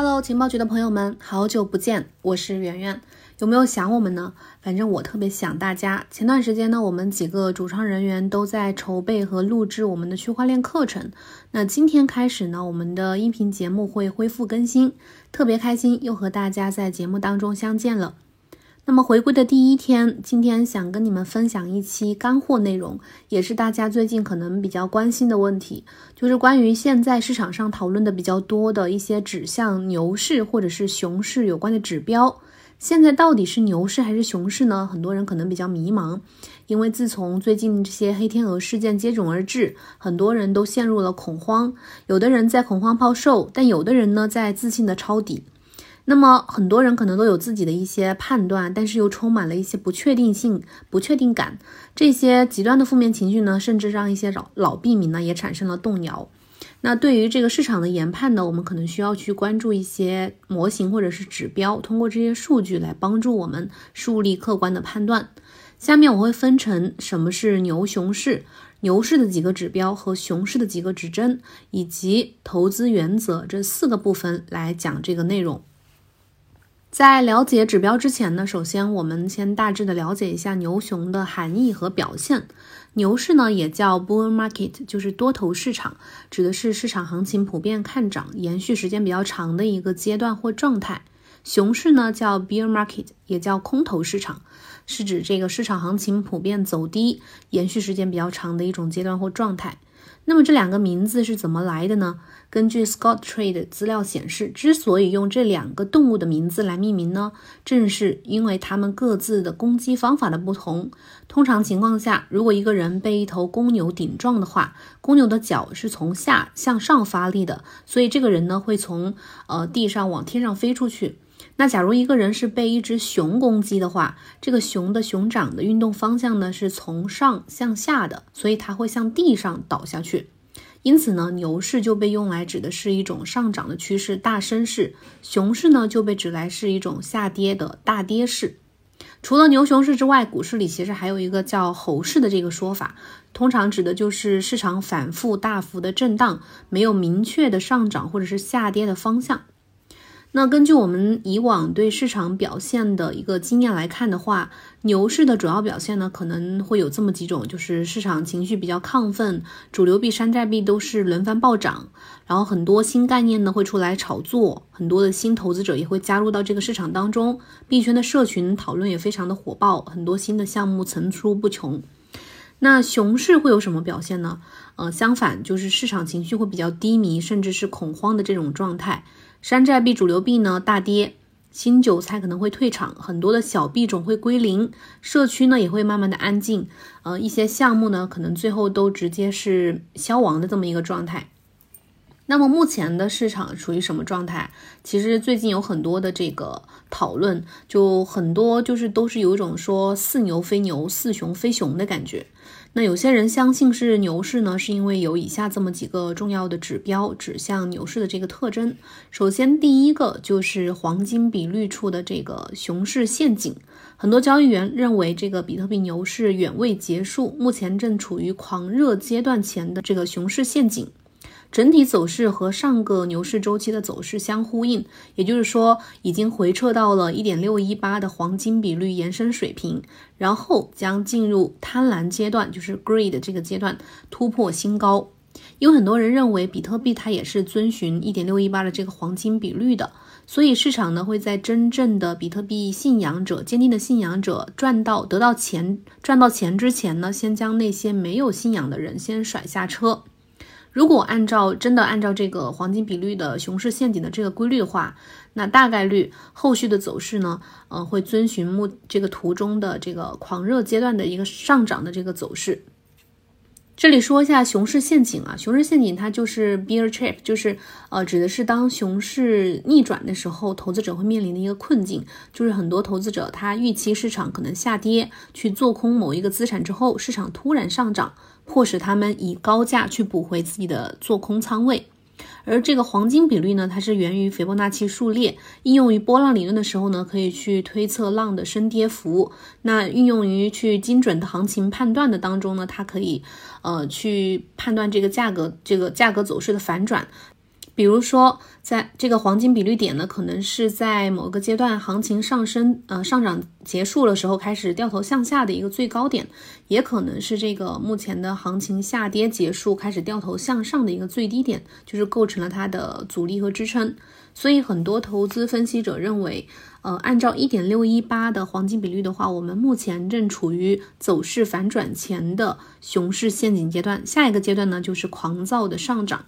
Hello，情报局的朋友们，好久不见，我是圆圆，有没有想我们呢？反正我特别想大家。前段时间呢，我们几个主创人员都在筹备和录制我们的区块链课程。那今天开始呢，我们的音频节目会恢复更新，特别开心，又和大家在节目当中相见了。那么回归的第一天，今天想跟你们分享一期干货内容，也是大家最近可能比较关心的问题，就是关于现在市场上讨论的比较多的一些指向牛市或者是熊市有关的指标。现在到底是牛市还是熊市呢？很多人可能比较迷茫，因为自从最近这些黑天鹅事件接踵而至，很多人都陷入了恐慌，有的人在恐慌抛售，但有的人呢在自信的抄底。那么很多人可能都有自己的一些判断，但是又充满了一些不确定性、不确定感。这些极端的负面情绪呢，甚至让一些老老币民呢也产生了动摇。那对于这个市场的研判呢，我们可能需要去关注一些模型或者是指标，通过这些数据来帮助我们树立客观的判断。下面我会分成什么是牛熊市、牛市的几个指标和熊市的几个指针，以及投资原则这四个部分来讲这个内容。在了解指标之前呢，首先我们先大致的了解一下牛熊的含义和表现。牛市呢也叫 bull market，就是多头市场，指的是市场行情普遍看涨，延续时间比较长的一个阶段或状态。熊市呢叫 bear market，也叫空头市场，是指这个市场行情普遍走低，延续时间比较长的一种阶段或状态。那么这两个名字是怎么来的呢？根据 Scott Trade 资料显示，之所以用这两个动物的名字来命名呢，正是因为它们各自的攻击方法的不同。通常情况下，如果一个人被一头公牛顶撞的话，公牛的脚是从下向上发力的，所以这个人呢会从呃地上往天上飞出去。那假如一个人是被一只熊攻击的话，这个熊的熊掌的运动方向呢是从上向下的，所以它会向地上倒下去。因此呢，牛市就被用来指的是一种上涨的趋势大升势，熊市呢就被指来是一种下跌的大跌势。除了牛熊市之外，股市里其实还有一个叫猴市的这个说法，通常指的就是市场反复大幅的震荡，没有明确的上涨或者是下跌的方向。那根据我们以往对市场表现的一个经验来看的话，牛市的主要表现呢，可能会有这么几种，就是市场情绪比较亢奋，主流币、山寨币都是轮番暴涨，然后很多新概念呢会出来炒作，很多的新投资者也会加入到这个市场当中，币圈的社群讨论也非常的火爆，很多新的项目层出不穷。那熊市会有什么表现呢？呃，相反，就是市场情绪会比较低迷，甚至是恐慌的这种状态。山寨币、主流币呢大跌，新韭菜可能会退场，很多的小币种会归零，社区呢也会慢慢的安静，呃，一些项目呢可能最后都直接是消亡的这么一个状态。那么目前的市场处于什么状态？其实最近有很多的这个讨论，就很多就是都是有一种说似牛非牛、似熊非熊的感觉。那有些人相信是牛市呢，是因为有以下这么几个重要的指标指向牛市的这个特征。首先，第一个就是黄金比率处的这个熊市陷阱。很多交易员认为，这个比特币牛市远未结束，目前正处于狂热阶段前的这个熊市陷阱。整体走势和上个牛市周期的走势相呼应，也就是说，已经回撤到了一点六一八的黄金比率延伸水平，然后将进入贪婪阶段，就是 greed 这个阶段突破新高。有很多人认为比特币它也是遵循一点六一八的这个黄金比率的，所以市场呢会在真正的比特币信仰者、坚定的信仰者赚到得到钱、赚到钱之前呢，先将那些没有信仰的人先甩下车。如果按照真的按照这个黄金比率的熊市陷阱的这个规律的话，那大概率后续的走势呢，呃，会遵循目这个图中的这个狂热阶段的一个上涨的这个走势。这里说一下熊市陷阱啊，熊市陷阱它就是 bear trap，就是呃指的是当熊市逆转的时候，投资者会面临的一个困境，就是很多投资者他预期市场可能下跌，去做空某一个资产之后，市场突然上涨。迫使他们以高价去补回自己的做空仓位，而这个黄金比率呢，它是源于斐波那契数列，应用于波浪理论的时候呢，可以去推测浪的升跌幅。那运用于去精准的行情判断的当中呢，它可以呃去判断这个价格这个价格走势的反转。比如说，在这个黄金比率点呢，可能是在某个阶段行情上升，呃，上涨结束的时候开始掉头向下的一个最高点，也可能是这个目前的行情下跌结束开始掉头向上的一个最低点，就是构成了它的阻力和支撑。所以，很多投资分析者认为，呃，按照一点六一八的黄金比率的话，我们目前正处于走势反转前的熊市陷阱阶段，下一个阶段呢，就是狂躁的上涨。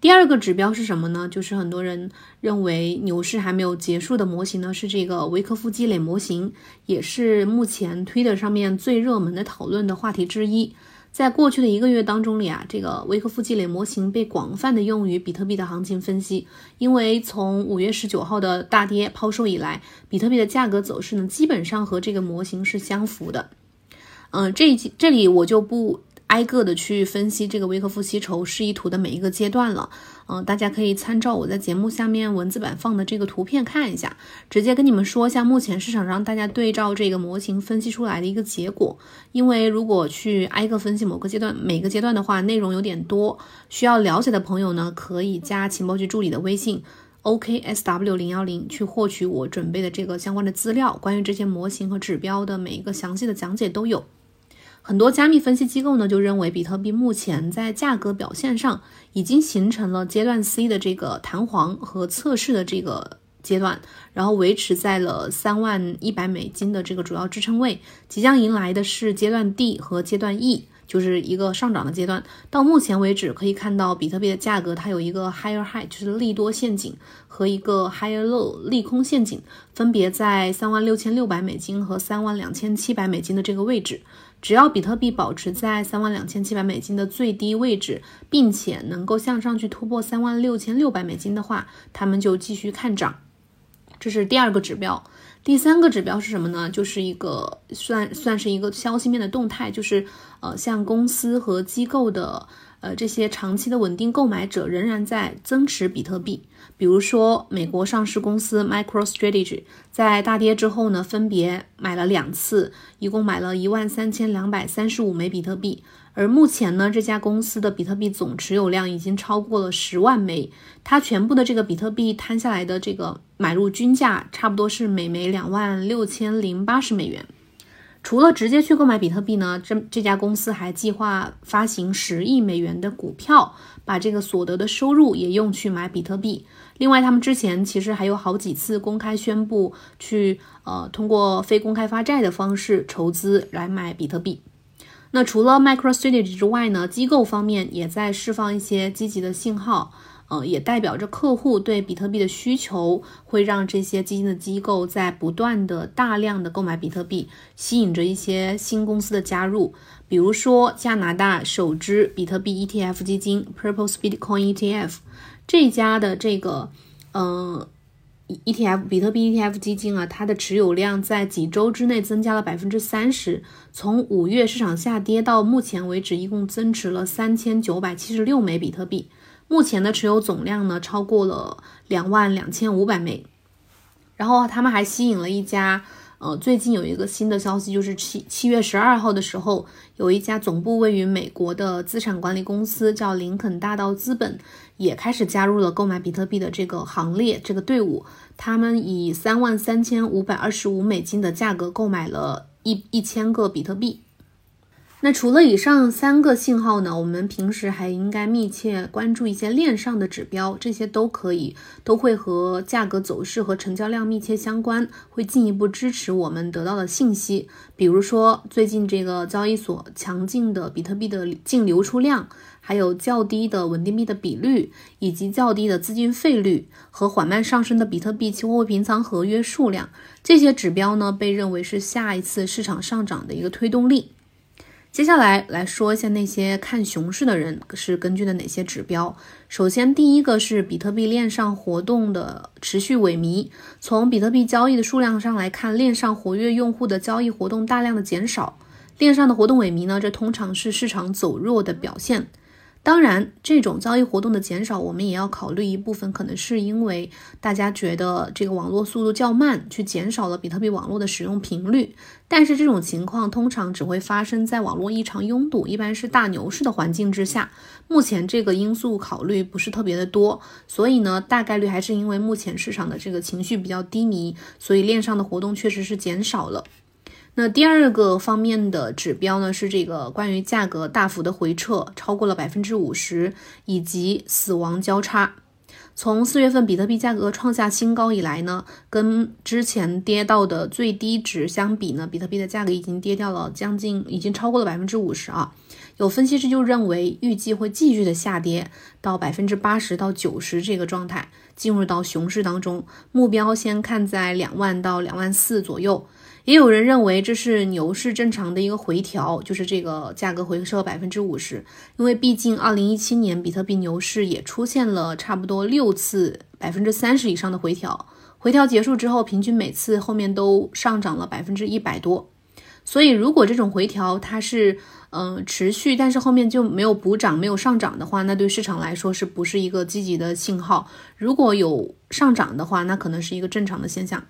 第二个指标是什么呢？就是很多人认为牛市还没有结束的模型呢，是这个维克夫积累模型，也是目前 Twitter 上面最热门的讨论的话题之一。在过去的一个月当中里啊，这个维克夫积累模型被广泛的用于比特币的行情分析，因为从五月十九号的大跌抛售以来，比特币的价格走势呢，基本上和这个模型是相符的。嗯，这一这里我就不。挨个的去分析这个维克夫吸筹示意图的每一个阶段了，嗯，大家可以参照我在节目下面文字版放的这个图片看一下，直接跟你们说一下目前市场上大家对照这个模型分析出来的一个结果。因为如果去挨个分析某个阶段每个阶段的话，内容有点多，需要了解的朋友呢，可以加情报局助理的微信 OKSW 零幺零去获取我准备的这个相关的资料，关于这些模型和指标的每一个详细的讲解都有。很多加密分析机构呢，就认为比特币目前在价格表现上已经形成了阶段 C 的这个弹簧和测试的这个阶段，然后维持在了三万一百美金的这个主要支撑位，即将迎来的是阶段 D 和阶段 E，就是一个上涨的阶段。到目前为止，可以看到比特币的价格它有一个 higher high，就是利多陷阱和一个 higher low 利空陷阱，分别在三万六千六百美金和三万两千七百美金的这个位置。只要比特币保持在三万两千七百美金的最低位置，并且能够向上去突破三万六千六百美金的话，他们就继续看涨。这是第二个指标。第三个指标是什么呢？就是一个算算是一个消息面的动态，就是呃，像公司和机构的。呃，这些长期的稳定购买者仍然在增持比特币。比如说，美国上市公司 MicroStrategy 在大跌之后呢，分别买了两次，一共买了一万三千两百三十五枚比特币。而目前呢，这家公司的比特币总持有量已经超过了十万枚，它全部的这个比特币摊下来的这个买入均价，差不多是每枚两万六千零八十美元。除了直接去购买比特币呢，这这家公司还计划发行十亿美元的股票，把这个所得的收入也用去买比特币。另外，他们之前其实还有好几次公开宣布去呃通过非公开发债的方式筹资来买比特币。那除了 MicroStrategy 之外呢，机构方面也在释放一些积极的信号。呃，也代表着客户对比特币的需求，会让这些基金的机构在不断的大量的购买比特币，吸引着一些新公司的加入。比如说，加拿大首支比特币 ETF 基金 Purple Bitcoin ETF 这家的这个，嗯，ETF 比特币 ETF 基金啊，它的持有量在几周之内增加了百分之三十，从五月市场下跌到目前为止，一共增持了三千九百七十六枚比特币。目前的持有总量呢，超过了两万两千五百枚。然后他们还吸引了一家，呃，最近有一个新的消息，就是七七月十二号的时候，有一家总部位于美国的资产管理公司叫林肯大道资本，也开始加入了购买比特币的这个行列，这个队伍。他们以三万三千五百二十五美金的价格购买了一一千个比特币。那除了以上三个信号呢，我们平时还应该密切关注一些链上的指标，这些都可以都会和价格走势和成交量密切相关，会进一步支持我们得到的信息。比如说，最近这个交易所强劲的比特币的净流出量，还有较低的稳定币的比率，以及较低的资金费率和缓慢上升的比特币期货平仓合约数量，这些指标呢，被认为是下一次市场上涨的一个推动力。接下来来说一下那些看熊市的人是根据的哪些指标。首先，第一个是比特币链上活动的持续萎靡。从比特币交易的数量上来看，链上活跃用户的交易活动大量的减少，链上的活动萎靡呢，这通常是市场走弱的表现。当然，这种交易活动的减少，我们也要考虑一部分，可能是因为大家觉得这个网络速度较慢，去减少了比特币网络的使用频率。但是这种情况通常只会发生在网络异常拥堵，一般是大牛市的环境之下。目前这个因素考虑不是特别的多，所以呢，大概率还是因为目前市场的这个情绪比较低迷，所以链上的活动确实是减少了。那第二个方面的指标呢，是这个关于价格大幅的回撤，超过了百分之五十，以及死亡交叉。从四月份比特币价格创下新高以来呢，跟之前跌到的最低值相比呢，比特币的价格已经跌掉了将近，已经超过了百分之五十啊。有分析师就认为，预计会继续的下跌到百分之八十到九十这个状态，进入到熊市当中，目标先看在两万到两万四左右。也有人认为这是牛市正常的一个回调，就是这个价格回撤百分之五十，因为毕竟二零一七年比特币牛市也出现了差不多六次百分之三十以上的回调，回调结束之后，平均每次后面都上涨了百分之一百多，所以如果这种回调它是嗯持续，但是后面就没有补涨、没有上涨的话，那对市场来说是不是一个积极的信号？如果有上涨的话，那可能是一个正常的现象。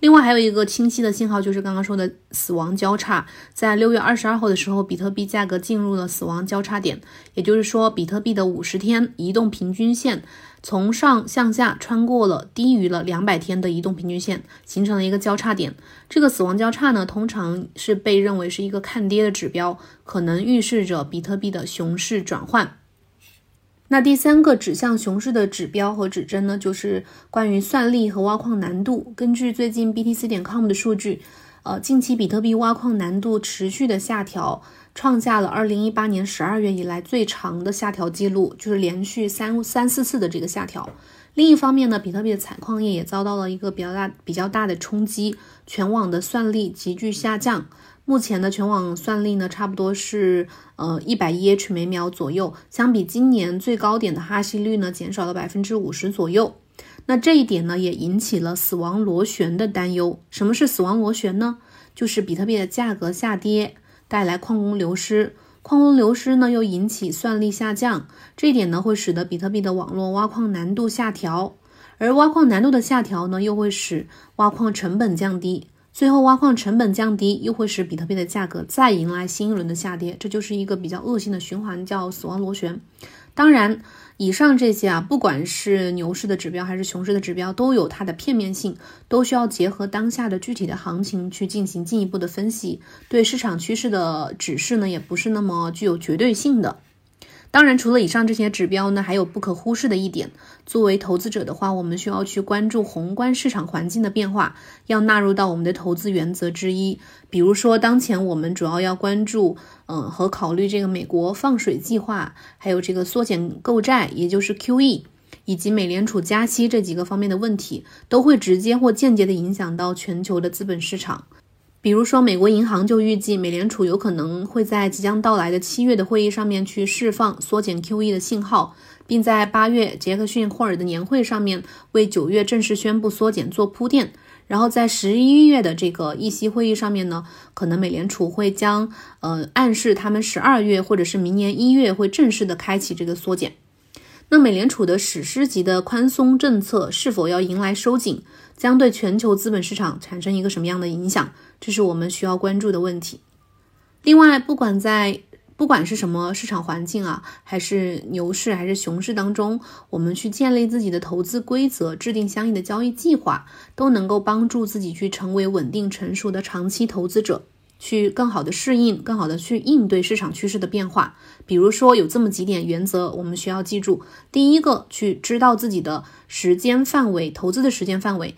另外还有一个清晰的信号，就是刚刚说的死亡交叉，在六月二十二号的时候，比特币价格进入了死亡交叉点，也就是说，比特币的五十天移动平均线从上向下穿过了低于了两百天的移动平均线，形成了一个交叉点。这个死亡交叉呢，通常是被认为是一个看跌的指标，可能预示着比特币的熊市转换。那第三个指向熊市的指标和指针呢，就是关于算力和挖矿难度。根据最近 BTC 点 com 的数据，呃，近期比特币挖矿难度持续的下调，创下了2018年12月以来最长的下调记录，就是连续三三四次的这个下调。另一方面呢，比特币的采矿业也遭到了一个比较大比较大的冲击，全网的算力急剧下降。目前的全网算力呢，差不多是呃一百一 h 每秒左右，相比今年最高点的哈希率呢，减少了百分之五十左右。那这一点呢，也引起了死亡螺旋的担忧。什么是死亡螺旋呢？就是比特币的价格下跌带来矿工流失，矿工流失呢又引起算力下降，这一点呢会使得比特币的网络挖矿难度下调，而挖矿难度的下调呢，又会使挖矿成本降低。最后，挖矿成本降低，又会使比特币的价格再迎来新一轮的下跌，这就是一个比较恶性的循环，叫死亡螺旋。当然，以上这些啊，不管是牛市的指标还是熊市的指标，都有它的片面性，都需要结合当下的具体的行情去进行进一步的分析。对市场趋势的指示呢，也不是那么具有绝对性的。当然，除了以上这些指标呢，还有不可忽视的一点。作为投资者的话，我们需要去关注宏观市场环境的变化，要纳入到我们的投资原则之一。比如说，当前我们主要要关注，嗯，和考虑这个美国放水计划，还有这个缩减购债，也就是 QE，以及美联储加息这几个方面的问题，都会直接或间接的影响到全球的资本市场。比如说，美国银行就预计，美联储有可能会在即将到来的七月的会议上面去释放缩减 QE 的信号，并在八月杰克逊霍尔的年会上面为九月正式宣布缩减做铺垫。然后在十一月的这个议息会议上面呢，可能美联储会将呃暗示他们十二月或者是明年一月会正式的开启这个缩减。那美联储的史诗级的宽松政策是否要迎来收紧，将对全球资本市场产生一个什么样的影响？这是我们需要关注的问题。另外，不管在不管是什么市场环境啊，还是牛市还是熊市当中，我们去建立自己的投资规则，制定相应的交易计划，都能够帮助自己去成为稳定成熟的长期投资者。去更好的适应，更好的去应对市场趋势的变化。比如说，有这么几点原则，我们需要记住。第一个，去知道自己的时间范围，投资的时间范围。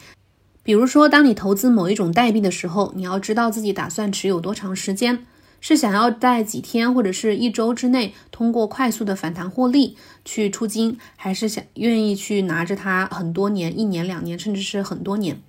比如说，当你投资某一种代币的时候，你要知道自己打算持有多长时间，是想要在几天或者是一周之内通过快速的反弹获利去出金，还是想愿意去拿着它很多年，一年、两年，甚至是很多年。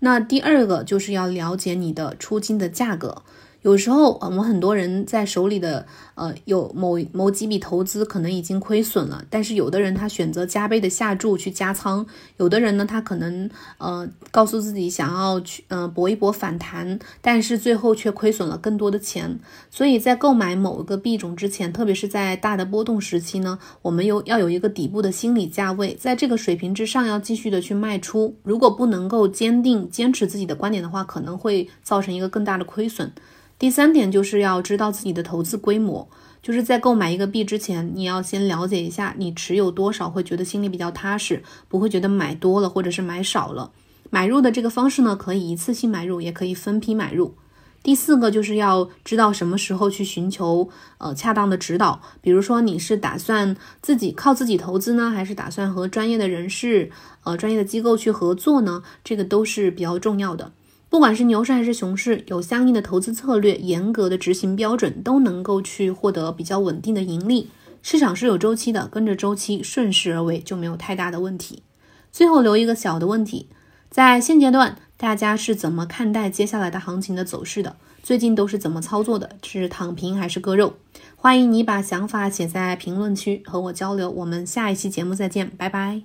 那第二个就是要了解你的出金的价格。有时候我们很多人在手里的呃有某某几笔投资可能已经亏损了，但是有的人他选择加倍的下注去加仓，有的人呢他可能呃告诉自己想要去呃搏一搏反弹，但是最后却亏损了更多的钱。所以在购买某一个币种之前，特别是在大的波动时期呢，我们有要有一个底部的心理价位，在这个水平之上要继续的去卖出。如果不能够坚定坚持自己的观点的话，可能会造成一个更大的亏损。第三点就是要知道自己的投资规模，就是在购买一个币之前，你要先了解一下你持有多少，会觉得心里比较踏实，不会觉得买多了或者是买少了。买入的这个方式呢，可以一次性买入，也可以分批买入。第四个就是要知道什么时候去寻求呃恰当的指导，比如说你是打算自己靠自己投资呢，还是打算和专业的人士呃专业的机构去合作呢？这个都是比较重要的。不管是牛市还是熊市，有相应的投资策略、严格的执行标准，都能够去获得比较稳定的盈利。市场是有周期的，跟着周期顺势而为就没有太大的问题。最后留一个小的问题，在现阶段，大家是怎么看待接下来的行情的走势的？最近都是怎么操作的？是躺平还是割肉？欢迎你把想法写在评论区和我交流。我们下一期节目再见，拜拜。